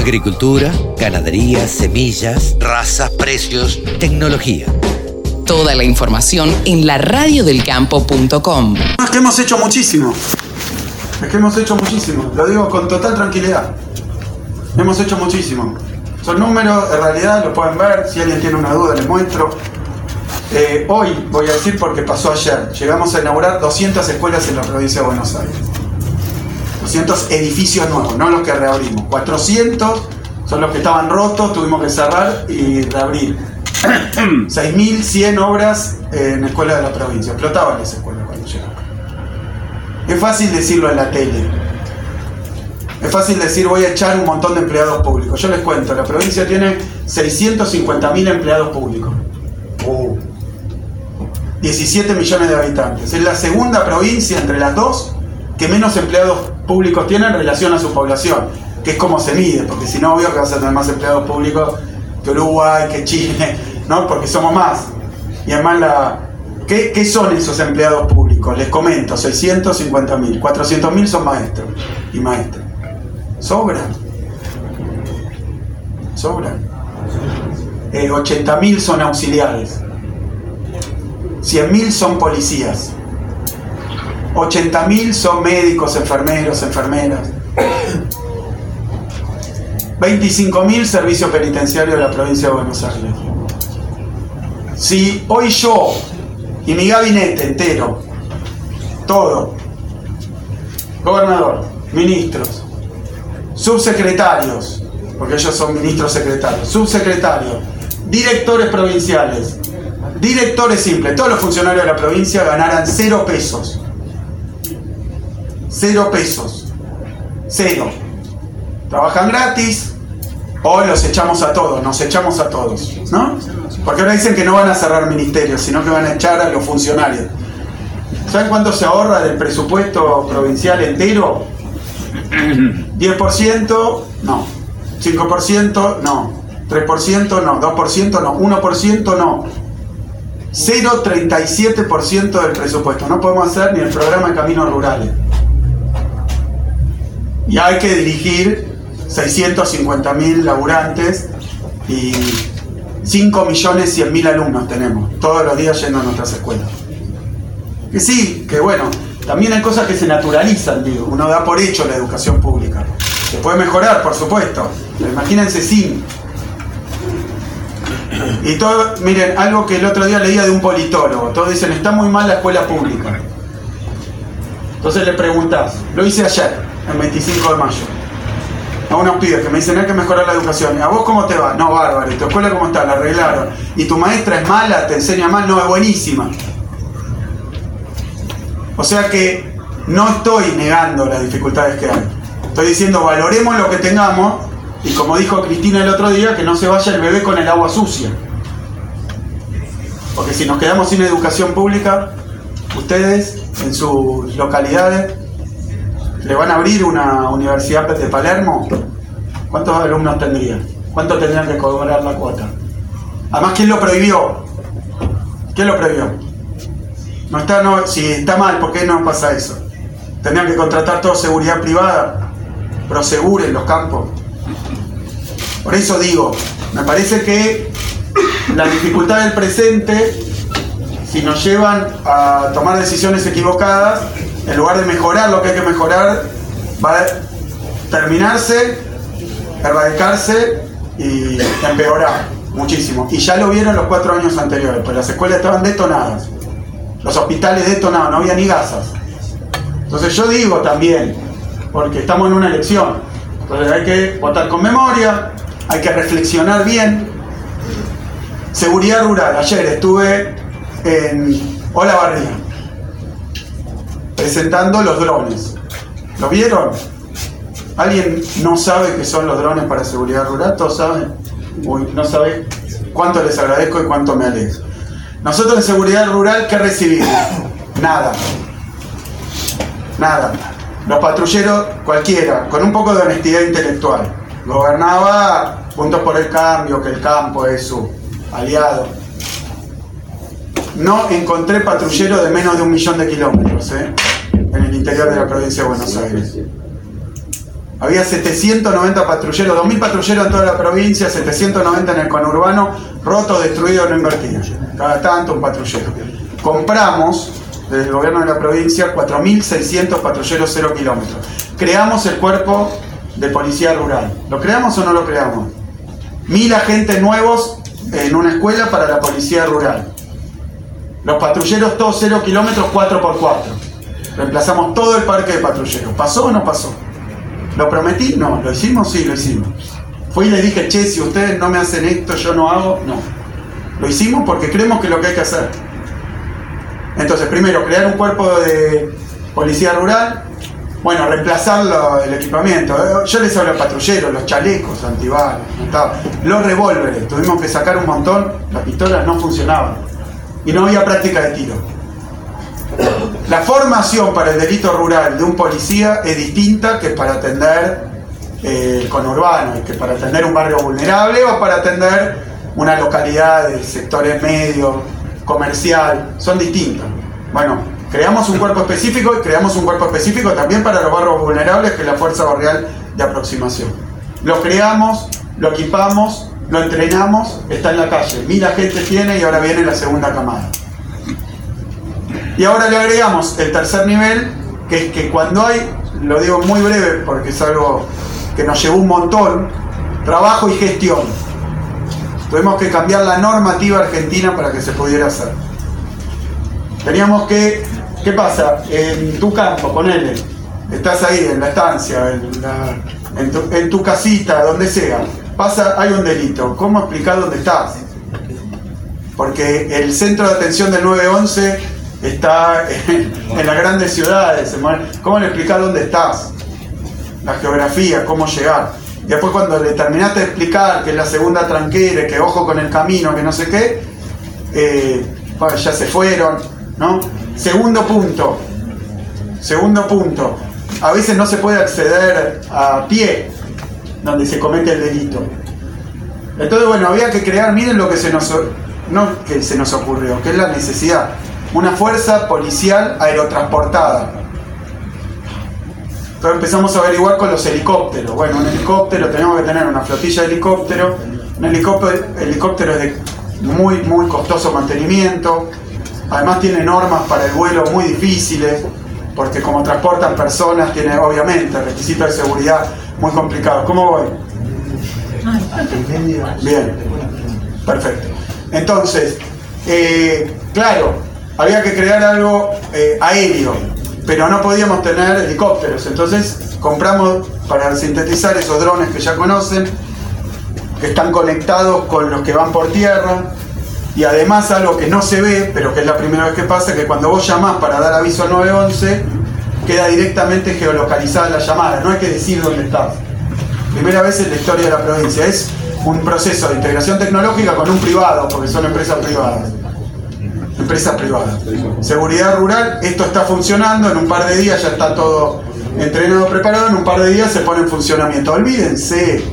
Agricultura, ganadería, semillas, razas, precios, tecnología. Toda la información en la radiodelcampo.com. Es que hemos hecho muchísimo. Es que hemos hecho muchísimo. Lo digo con total tranquilidad. Hemos hecho muchísimo. Son números, en realidad lo pueden ver. Si alguien tiene una duda, les muestro. Eh, hoy voy a decir porque pasó ayer. Llegamos a inaugurar 200 escuelas en la provincia de Buenos Aires. 200 edificios nuevos, no los que reabrimos. 400 son los que estaban rotos, tuvimos que cerrar y reabrir. 6.100 obras en escuelas de la provincia. Explotaban las escuelas cuando llegaban. Es fácil decirlo en la tele. Es fácil decir voy a echar un montón de empleados públicos. Yo les cuento, la provincia tiene 650.000 empleados públicos. 17 millones de habitantes. Es la segunda provincia entre las dos que menos empleados públicos tiene en relación a su población, que es como se mide, porque si no, obvio que vas a tener más empleados públicos que Uruguay, que Chile, ¿no? Porque somos más. Y además, la, ¿qué, son esos empleados públicos? Les comento, 650 mil, 400 mil son maestros y maestras. Sobran. Sobran. Eh, 80 mil son auxiliares. 100.000 son policías. 80.000 son médicos, enfermeros, enfermeras. 25.000 servicios penitenciarios de la provincia de Buenos Aires. Si hoy yo y mi gabinete entero, todo, gobernador, ministros, subsecretarios, porque ellos son ministros secretarios, subsecretarios, directores provinciales, directores simples, todos los funcionarios de la provincia ganaran cero pesos. Cero pesos. Cero. Trabajan gratis. Hoy los echamos a todos, nos echamos a todos. ¿No? Porque ahora dicen que no van a cerrar ministerios, sino que van a echar a los funcionarios. ¿Saben cuánto se ahorra del presupuesto provincial entero? 10%, no. 5%, no. 3%, no. 2%, no. 1%, no. 0,37% del presupuesto. No podemos hacer ni el programa de caminos rurales. Y hay que dirigir 650 mil laburantes y 5 millones 100 mil alumnos tenemos todos los días yendo a nuestras escuelas. Que sí, que bueno, también hay cosas que se naturalizan, digo. Uno da por hecho la educación pública. Se puede mejorar, por supuesto. Pero imagínense sin. Y todo, miren, algo que el otro día leía de un politólogo. Todos dicen, está muy mal la escuela pública. Entonces le preguntás, lo hice ayer, el 25 de mayo, a unos pibes que me dicen, hay que mejorar la educación. ¿A vos cómo te va? No, bárbaro. ¿Y tu escuela cómo está? La arreglaron. ¿Y tu maestra es mala? ¿Te enseña mal? No, es buenísima. O sea que no estoy negando las dificultades que hay. Estoy diciendo, valoremos lo que tengamos y como dijo Cristina el otro día, que no se vaya el bebé con el agua sucia. Porque si nos quedamos sin educación pública, ustedes en sus localidades le van a abrir una universidad de Palermo, ¿cuántos alumnos tendrían? ¿Cuánto tendrían que cobrar la cuota? Además, ¿quién lo prohibió? ¿Quién lo prohibió? No está, no, si está mal, ¿por qué no pasa eso? Tendrían que contratar toda seguridad privada, proseguren los campos. Por eso digo, me parece que la dificultad del presente, si nos llevan a tomar decisiones equivocadas, en lugar de mejorar lo que hay que mejorar, va a terminarse, erradicarse y empeorar muchísimo. Y ya lo vieron los cuatro años anteriores, pues las escuelas estaban detonadas, los hospitales detonados, no había ni gasas. Entonces yo digo también, porque estamos en una elección, entonces hay que votar con memoria, hay que reflexionar bien. Seguridad rural, ayer estuve en Olavarría presentando los drones. ¿Lo vieron? ¿Alguien no sabe qué son los drones para seguridad rural? ¿Todos saben? Uy, no sabe cuánto les agradezco y cuánto me alegro. Nosotros en seguridad rural, ¿qué recibimos? Nada. Nada. Los patrulleros, cualquiera, con un poco de honestidad intelectual. Gobernaba Juntos por el Cambio, que el campo es su aliado. No encontré patrullero de menos de un millón de kilómetros ¿eh? En el interior de la provincia de Buenos Aires. Había 790 patrulleros, 2.000 patrulleros en toda la provincia, 790 en el conurbano, roto, destruido, no invertido. Cada tanto un patrullero. Compramos, desde el gobierno de la provincia, 4.600 patrulleros 0 kilómetros. Creamos el cuerpo de policía rural. ¿Lo creamos o no lo creamos? Mil agentes nuevos en una escuela para la policía rural. Los patrulleros todos 0 kilómetros 4x4. Reemplazamos todo el parque de patrulleros. ¿Pasó o no pasó? ¿Lo prometí? No. ¿Lo hicimos? Sí, lo hicimos. Fui y le dije, che, si ustedes no me hacen esto, yo no hago. No. Lo hicimos porque creemos que es lo que hay que hacer. Entonces, primero, crear un cuerpo de policía rural. Bueno, reemplazar el equipamiento. Yo les hablo a patrulleros, los chalecos antibalas, los revólveres. Tuvimos que sacar un montón, las pistolas no funcionaban. Y no había práctica de tiro. La formación para el delito rural de un policía es distinta que para atender eh, el conurbano, que para atender un barrio vulnerable o para atender una localidad de sectores medios, comercial, son distintas. Bueno, creamos un cuerpo específico y creamos un cuerpo específico también para los barrios vulnerables, que es la Fuerza Barrial de Aproximación. Lo creamos, lo equipamos, lo entrenamos, está en la calle. Mil agentes tiene y ahora viene la segunda camada. Y ahora le agregamos el tercer nivel, que es que cuando hay, lo digo muy breve porque es algo que nos llevó un montón, trabajo y gestión. Tuvimos que cambiar la normativa argentina para que se pudiera hacer. Teníamos que, ¿qué pasa? En tu campo, ponele, estás ahí en la estancia, en, tu, en tu casita, donde sea, pasa, hay un delito. ¿Cómo explicar dónde estás? Porque el centro de atención del 911 está en, las grandes ciudades. ¿Cómo le explicas dónde estás? La geografía, cómo llegar. Después cuando le terminaste de explicar que es la segunda tranquera, que ojo con el camino, que no sé qué, eh, ya se fueron, ¿no? Segundo punto, segundo punto, a veces no se puede acceder a pie donde se comete el delito. Entonces, bueno, había que crear, miren lo que se nos, no que se nos ocurrió, que es la necesidad una fuerza policial aerotransportada. Entonces empezamos a averiguar con los helicópteros. Bueno, un helicóptero, tenemos que tener una flotilla de helicópteros. Un helicóptero, helicóptero es de muy, muy costoso mantenimiento. Además tiene normas para el vuelo muy difíciles, porque como transportan personas, tiene obviamente requisitos de seguridad muy complicados. ¿Cómo voy? Bien, perfecto. Entonces, eh, claro, había que crear algo eh, aéreo, pero no podíamos tener helicópteros. Entonces compramos, para sintetizar esos drones que ya conocen, que están conectados con los que van por tierra. Y además algo que no se ve, pero que es la primera vez que pasa, que cuando vos llamás para dar aviso al 911, queda directamente geolocalizada la llamada, no hay que decir dónde estás. Primera vez en la historia de la provincia. Es un proceso de integración tecnológica con un privado, porque son empresas privadas empresa privada. Seguridad rural, esto está funcionando, en un par de días ya está todo entrenado, preparado, en un par de días se pone en funcionamiento. Olvídense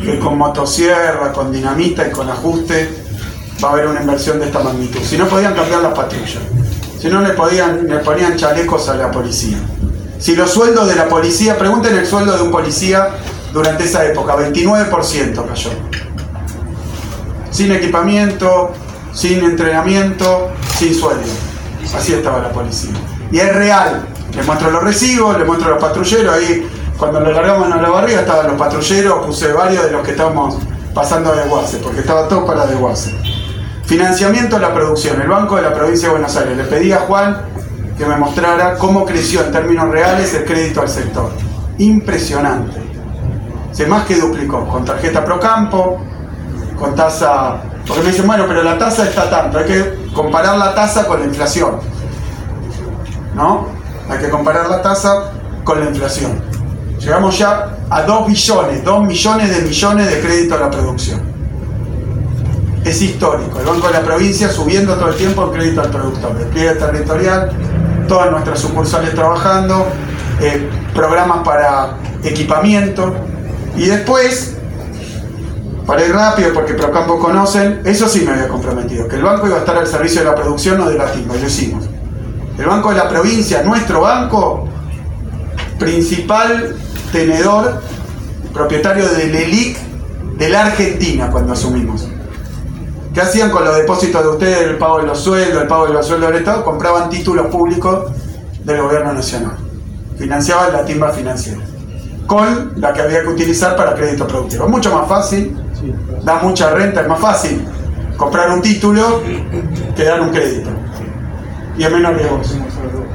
que con motosierra, con dinamita y con ajuste va a haber una inversión de esta magnitud. Si no podían cambiar las patrullas, si no le, podían, le ponían chalecos a la policía. Si los sueldos de la policía, pregunten el sueldo de un policía durante esa época, 29% cayó. Sin equipamiento, sin entrenamiento, sin sueldo. Así estaba la policía. Y es real. Le muestro los recibos, le muestro los patrulleros. Ahí, cuando lo largamos a la barriga, estaban los patrulleros. Puse varios de los que estábamos pasando de Guase, porque estaba todo para de Guase. Financiamiento de la producción. El Banco de la Provincia de Buenos Aires. Le pedí a Juan que me mostrara cómo creció en términos reales el crédito al sector. Impresionante. Se más que duplicó. Con tarjeta Procampo, con tasa porque me dicen, bueno, pero la tasa está tanto, hay que comparar la tasa con la inflación. ¿No? Hay que comparar la tasa con la inflación. Llegamos ya a 2 billones, 2 millones de millones de crédito a la producción. Es histórico. El Banco de la Provincia subiendo todo el tiempo el crédito al productor. Despliegue territorial, todas nuestras sucursales trabajando, eh, programas para equipamiento. Y después para ir rápido, porque Procampo conocen, eso sí me había comprometido, que el banco iba a estar al servicio de la producción, o de la timba, lo hicimos. El Banco de la Provincia, nuestro banco, principal tenedor, propietario del ELIC de la Argentina cuando asumimos. ¿Qué hacían con los depósitos de ustedes, el pago de los sueldos, el pago de los sueldos del Estado? Compraban títulos públicos del gobierno nacional. Financiaban la timba financiera. Con la que había que utilizar para crédito productivo. Mucho más fácil, da mucha renta, es más fácil comprar un título que dar un crédito. Y es menos riesgoso.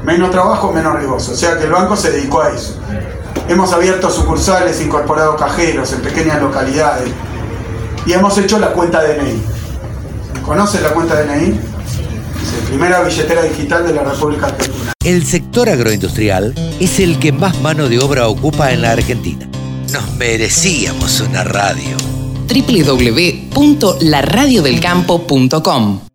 Menos trabajo, menos riesgoso. O sea que el banco se dedicó a eso. Hemos abierto sucursales, incorporado cajeros en pequeñas localidades. Y hemos hecho la cuenta DNI. ¿Conoce la cuenta DNI? Primera billetera digital de la República Argentina. El sector agroindustrial es el que más mano de obra ocupa en la Argentina. Nos merecíamos una radio. www.laradiodelcampo.com